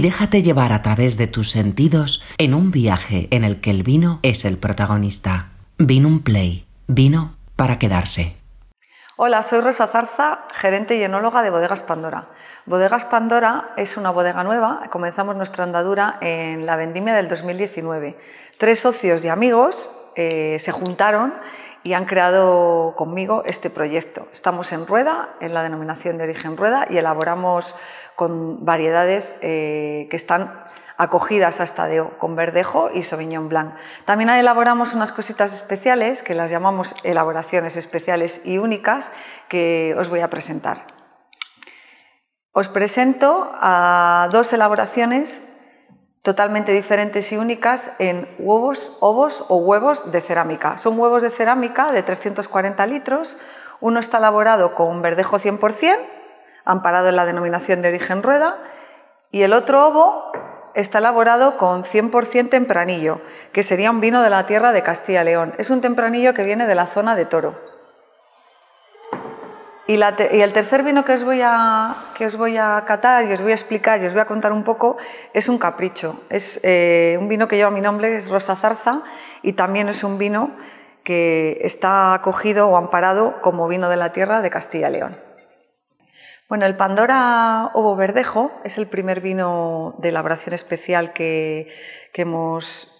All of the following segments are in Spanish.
Déjate llevar a través de tus sentidos en un viaje en el que el vino es el protagonista. Vino un play. Vino para quedarse. Hola, soy Rosa Zarza, gerente y enóloga de Bodegas Pandora. Bodegas Pandora es una bodega nueva, comenzamos nuestra andadura en la vendimia del 2019. Tres socios y amigos eh, se juntaron y han creado conmigo este proyecto. Estamos en Rueda, en la denominación de origen Rueda, y elaboramos con variedades eh, que están acogidas a estadio con verdejo y sauvignon blanc. También elaboramos unas cositas especiales que las llamamos elaboraciones especiales y únicas que os voy a presentar. Os presento a dos elaboraciones totalmente diferentes y únicas en huevos, ovos o huevos de cerámica. Son huevos de cerámica de 340 litros. Uno está elaborado con verdejo 100%, amparado en la denominación de origen rueda, y el otro ovo está elaborado con 100% tempranillo, que sería un vino de la tierra de Castilla y León. Es un tempranillo que viene de la zona de Toro. Y, el tercer vino que os, voy a, que os voy a catar y os voy a explicar y os voy a contar un poco es un capricho. Es eh, un vino que lleva mi nombre, es Rosa Zarza, y también es un vino que está acogido o amparado como vino de la tierra de Castilla y León. Bueno, el Pandora Ovo Verdejo es el primer vino de elaboración especial que, hemos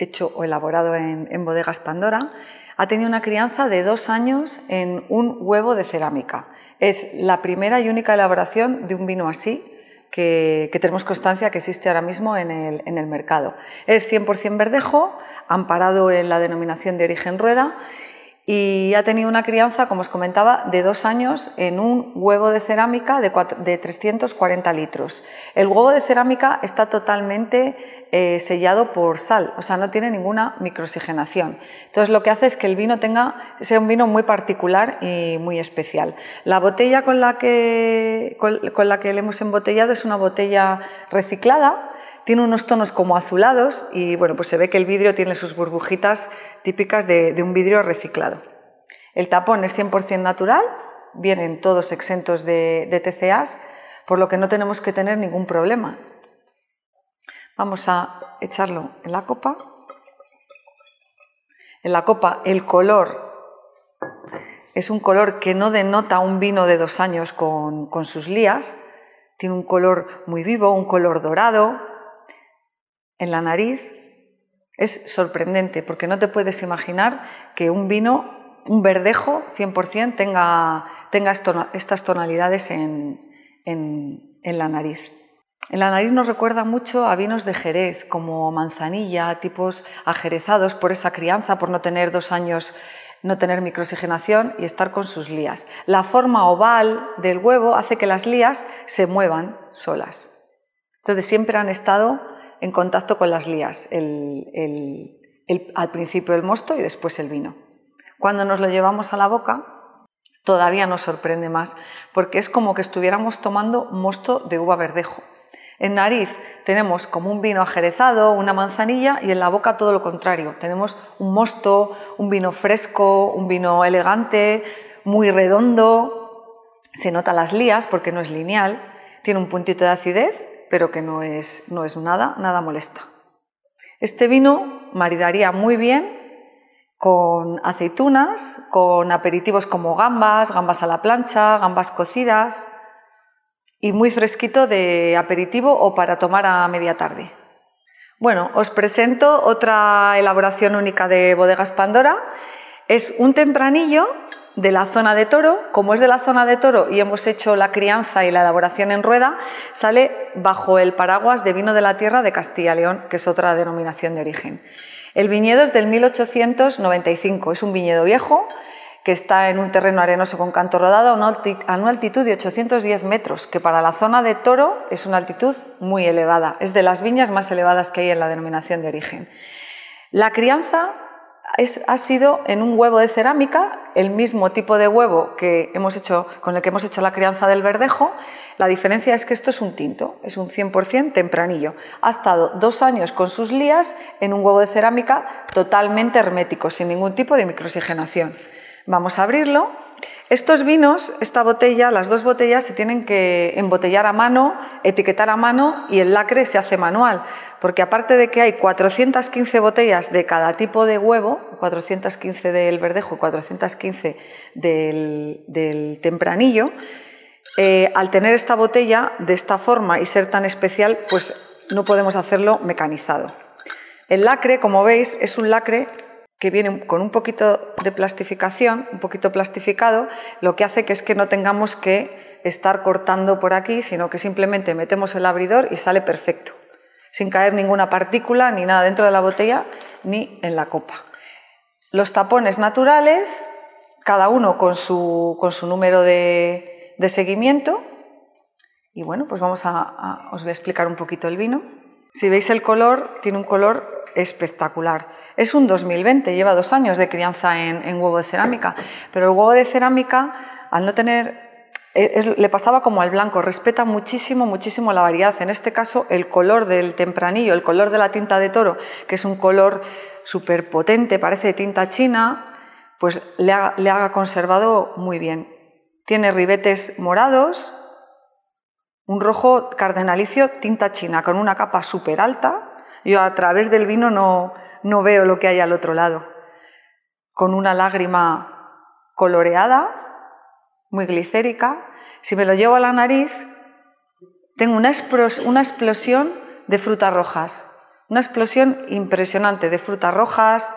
hecho o elaborado en, bodegas Pandora. Ha tenido una crianza de dos años en un huevo de cerámica. Es la primera y única elaboración de un vino así que, tenemos constancia que existe ahora mismo en el, en el mercado. Es 100% verdejo, amparado en la denominación de origen rueda y ha tenido una crianza, como os comentaba, de dos años en un huevo de cerámica de, 340 litros. El huevo de cerámica está totalmente eh, sellado por sal, o sea, no tiene ninguna microoxigenación. Entonces, lo que hace es que el vino tenga, sea un vino muy particular y muy especial. La botella con la que, con la que le hemos embotellado es una botella reciclada tiene unos tonos como azulados y bueno, pues se ve que el vidrio tiene sus burbujitas típicas de, un vidrio reciclado. El tapón es 100% natural, vienen todos exentos de, de TCAs, por lo que no tenemos que tener ningún problema. Vamos a echarlo en la copa. En la copa el color es un color que no denota un vino de dos años con, con sus lías. Tiene un color muy vivo, un color dorado, en la nariz es sorprendente porque no te puedes imaginar que un vino, un verdejo 100% tenga, tenga estas tonalidades en, la nariz. En la nariz nos recuerda mucho a vinos de Jerez, como manzanilla, tipos ajerezados por esa crianza, por no tener dos años, no tener microoxigenación y estar con sus lías. La forma oval del huevo hace que las lías se muevan solas. Entonces siempre han estado en contacto con las lías, al principio el mosto y después el vino. Cuando nos lo llevamos a la boca, todavía nos sorprende más, porque es como que estuviéramos tomando mosto de uva verdejo. En nariz tenemos como un vino ajerezado, una manzanilla y en la boca todo lo contrario. Tenemos un mosto, un vino fresco, un vino elegante, muy redondo. Se nota las lías porque no es lineal, tiene un puntito de acidez pero que no es, no es nada, nada molesta. Este vino maridaría muy bien con aceitunas, con aperitivos como gambas, gambas a la plancha, gambas cocidas y muy fresquito de aperitivo o para tomar a media tarde. Bueno, os presento otra elaboración única de Bodegas Pandora. Es un tempranillo de la zona de toro, como es de la zona de toro y hemos hecho la crianza y la elaboración en rueda, sale bajo el paraguas de vino de la tierra de Castilla León, que es otra denominación de origen. El viñedo es del 1895, es un viñedo viejo que está en un terreno arenoso con canto rodado a una altitud de 810 metros, que para la zona de toro es una altitud muy elevada, es de las viñas más elevadas que hay en la denominación de origen. La crianza ha sido en un huevo de cerámica, el mismo tipo de huevo que hemos hecho, con el que hemos hecho la crianza del verdejo. La diferencia es que esto es un tinto, es un 100% tempranillo. Ha estado dos años con sus lías en un huevo de cerámica totalmente hermético, sin ningún tipo de microoxigenación. Vamos a abrirlo. Estos vinos, esta botella, las dos botellas se tienen que embotellar a mano, etiquetar a mano y el lacre se hace manual, porque aparte de que hay 415 botellas de cada tipo de huevo, 415 del verdejo y 415 del, tempranillo, eh, al tener esta botella de esta forma y ser tan especial, pues no podemos hacerlo mecanizado. El lacre, como veis, es un lacre que viene con un poquito de plastificación, un poquito plastificado, lo que hace que es que no tengamos que estar cortando por aquí, sino que simplemente metemos el abridor y sale perfecto, sin caer ninguna partícula ni nada dentro de la botella ni en la copa. Los tapones naturales, cada uno con su, con su número de, de, seguimiento. Y bueno, pues vamos a, a, os voy a explicar un poquito el vino. Si veis el color, tiene un color espectacular. Es un 2020, lleva dos años de crianza en, huevo de cerámica, pero el huevo de cerámica, al no tener le pasaba como al blanco, respeta muchísimo, muchísimo la variedad. En este caso, el color del tempranillo, el color de la tinta de toro, que es un color súper potente, parece tinta china, pues le ha, le ha, conservado muy bien. Tiene ribetes morados, un rojo cardenalicio, tinta china, con una capa súper alta. Yo a través del vino no, no veo lo que hay al otro lado. Con una lágrima coloreada, muy glicérica, si me lo llevo a la nariz, tengo una, explosión de frutas rojas, una explosión impresionante de frutas rojas,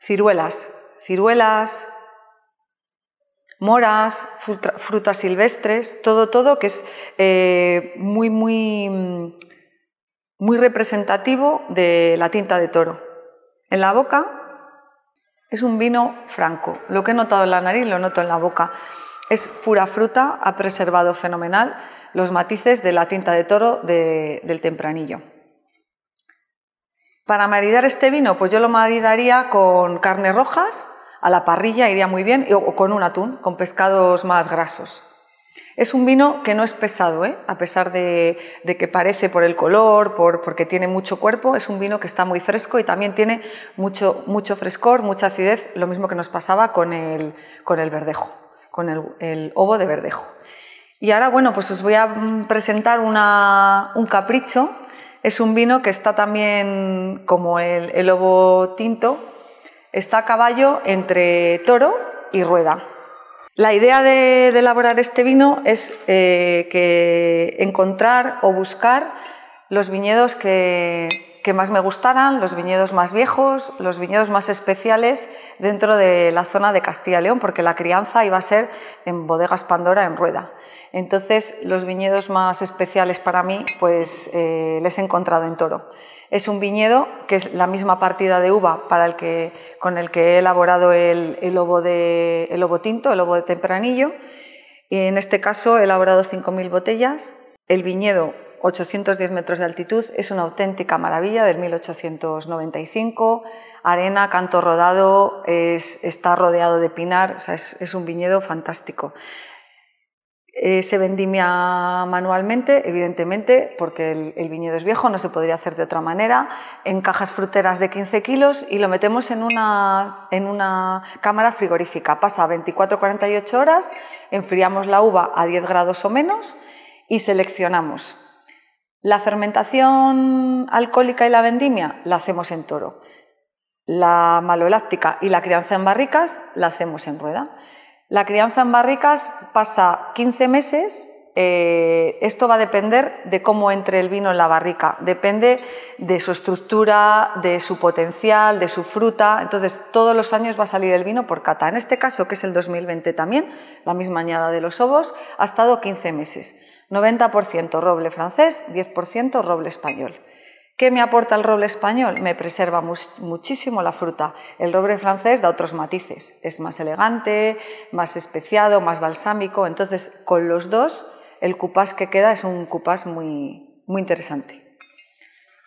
ciruelas, ciruelas, moras, frutas silvestres, todo, todo que es eh, muy, muy muy representativo de la tinta de toro. En la boca es un vino franco. Lo que he notado en la nariz lo noto en la boca. Es pura fruta, ha preservado fenomenal los matices de la tinta de toro del tempranillo. Para maridar este vino, pues yo lo maridaría con carnes rojas, a la parrilla iría muy bien, o con un atún, con pescados más grasos. Es un vino que no es pesado, ¿eh? a pesar de, que parece por el color, por, porque tiene mucho cuerpo, es un vino que está muy fresco y también tiene mucho, mucho frescor, mucha acidez, lo mismo que nos pasaba con el, con el verdejo, con el, ovo de verdejo. Y ahora, bueno, pues os voy a presentar un capricho. Es un vino que está también, como el, el ovo tinto, está a caballo entre toro y rueda. La idea de, elaborar este vino es eh, que encontrar o buscar los viñedos que, más me gustaran, los viñedos más viejos, los viñedos más especiales dentro de la zona de Castilla y León, porque la crianza iba a ser en bodegas Pandora en Rueda. Entonces, los viñedos más especiales para mí, pues eh, les he encontrado en Toro. Es un viñedo que es la misma partida de uva para el que, con el que he elaborado el, el, lobo de, el tinto, el lobo de tempranillo. Y en este caso he elaborado 5.000 botellas. El viñedo, 810 metros de altitud, es una auténtica maravilla del 1895. Arena, canto rodado, está rodeado de pinar, es, es un viñedo fantástico. Eh, se vendimia manualmente, evidentemente, porque el, viñedo es viejo, no se podría hacer de otra manera, en cajas fruteras de 15 kilos y lo metemos en una, en una cámara frigorífica. Pasa 24-48 horas, enfriamos la uva a 10 grados o menos y seleccionamos. La fermentación alcohólica y la vendimia la hacemos en toro. La maloláctica y la crianza en barricas la hacemos en rueda. La crianza en barricas pasa 15 meses. Eh, esto va a depender de cómo entre el vino en la barrica. Depende de su estructura, de su potencial, de su fruta. Entonces, todos los años va a salir el vino por cata. En este caso, que es el 2020 también, la misma añada de los ovos, ha estado 15 meses. 90% roble francés, 10% roble español. ¿Qué me aporta el roble español? Me preserva muchísimo la fruta. El roble francés da otros matices. Es más elegante, más especiado, más balsámico. Entonces, con los dos, el cupás que queda es un cupás muy, muy interesante.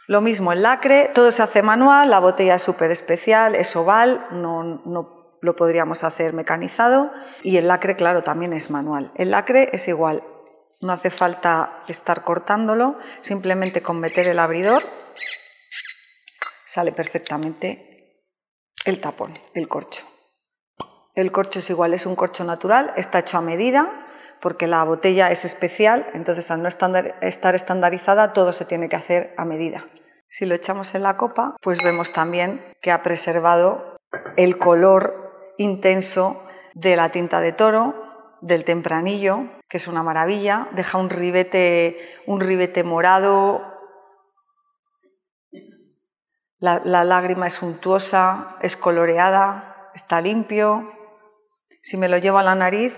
Lo mismo el lacre, todo se hace manual, la botella es súper especial, es oval, no, no lo podríamos hacer mecanizado. Y el lacre, claro, también es manual. El lacre es igual, no hace falta estar cortándolo, simplemente con meter el abridor sale perfectamente el tapón, el corcho. El corcho es igual, es un corcho natural, está hecho a medida porque la botella es especial, entonces al no estar estandarizada todo se tiene que hacer a medida. Si lo echamos en la copa, pues vemos también que ha preservado el color intenso de la tinta de toro, del tempranillo, que es una maravilla, deja un ribete, un ribete morado, la, la lágrima es suntuosa, es coloreada, está limpio. Si me lo llevo a la nariz,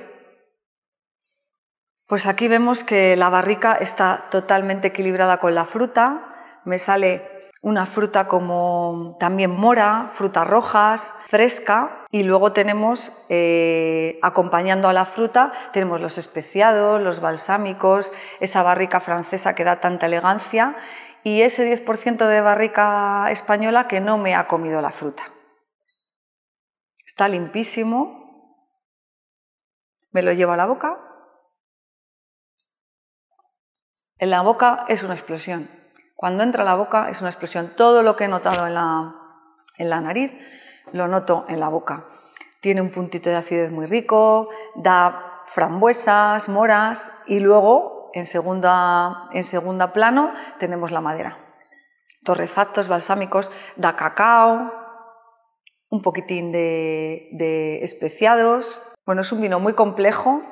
pues aquí vemos que la barrica está totalmente equilibrada con la fruta. Me sale una fruta como también mora, frutas rojas, fresca. Y luego tenemos, eh, acompañando a la fruta, tenemos los especiados, los balsámicos, esa barrica francesa que da tanta elegancia y ese 10% de barrica española que no me ha comido la fruta. Está limpísimo. Me lo llevo a la boca En la boca es una explosión. Cuando entra a la boca es una explosión. Todo lo que he notado en la, en la nariz lo noto en la boca. Tiene un puntito de acidez muy rico, da frambuesas, moras y luego en segunda, en segunda plano tenemos la madera. Torrefactos balsámicos, da cacao, un poquitín de, de especiados. Bueno, es un vino muy complejo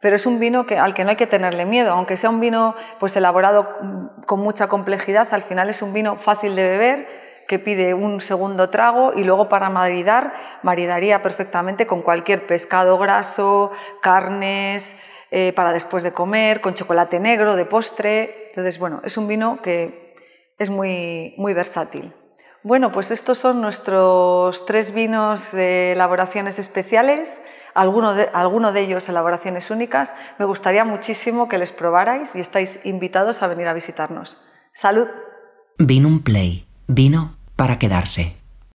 pero es un vino que, al que no hay que tenerle miedo, aunque sea un vino pues, elaborado con mucha complejidad, al final es un vino fácil de beber, que pide un segundo trago y luego para maridar, maridaría perfectamente con cualquier pescado graso, carnes, eh, para después de comer, con chocolate negro de postre. Entonces, bueno, es un vino que es muy, muy versátil. Bueno, pues estos son nuestros tres vinos de elaboraciones especiales alguno de, alguno de ellos elaboraciones únicas, me gustaría muchísimo que les probarais y estáis invitados a venir a visitarnos. ¡Salud! Vino un play, vino para quedarse.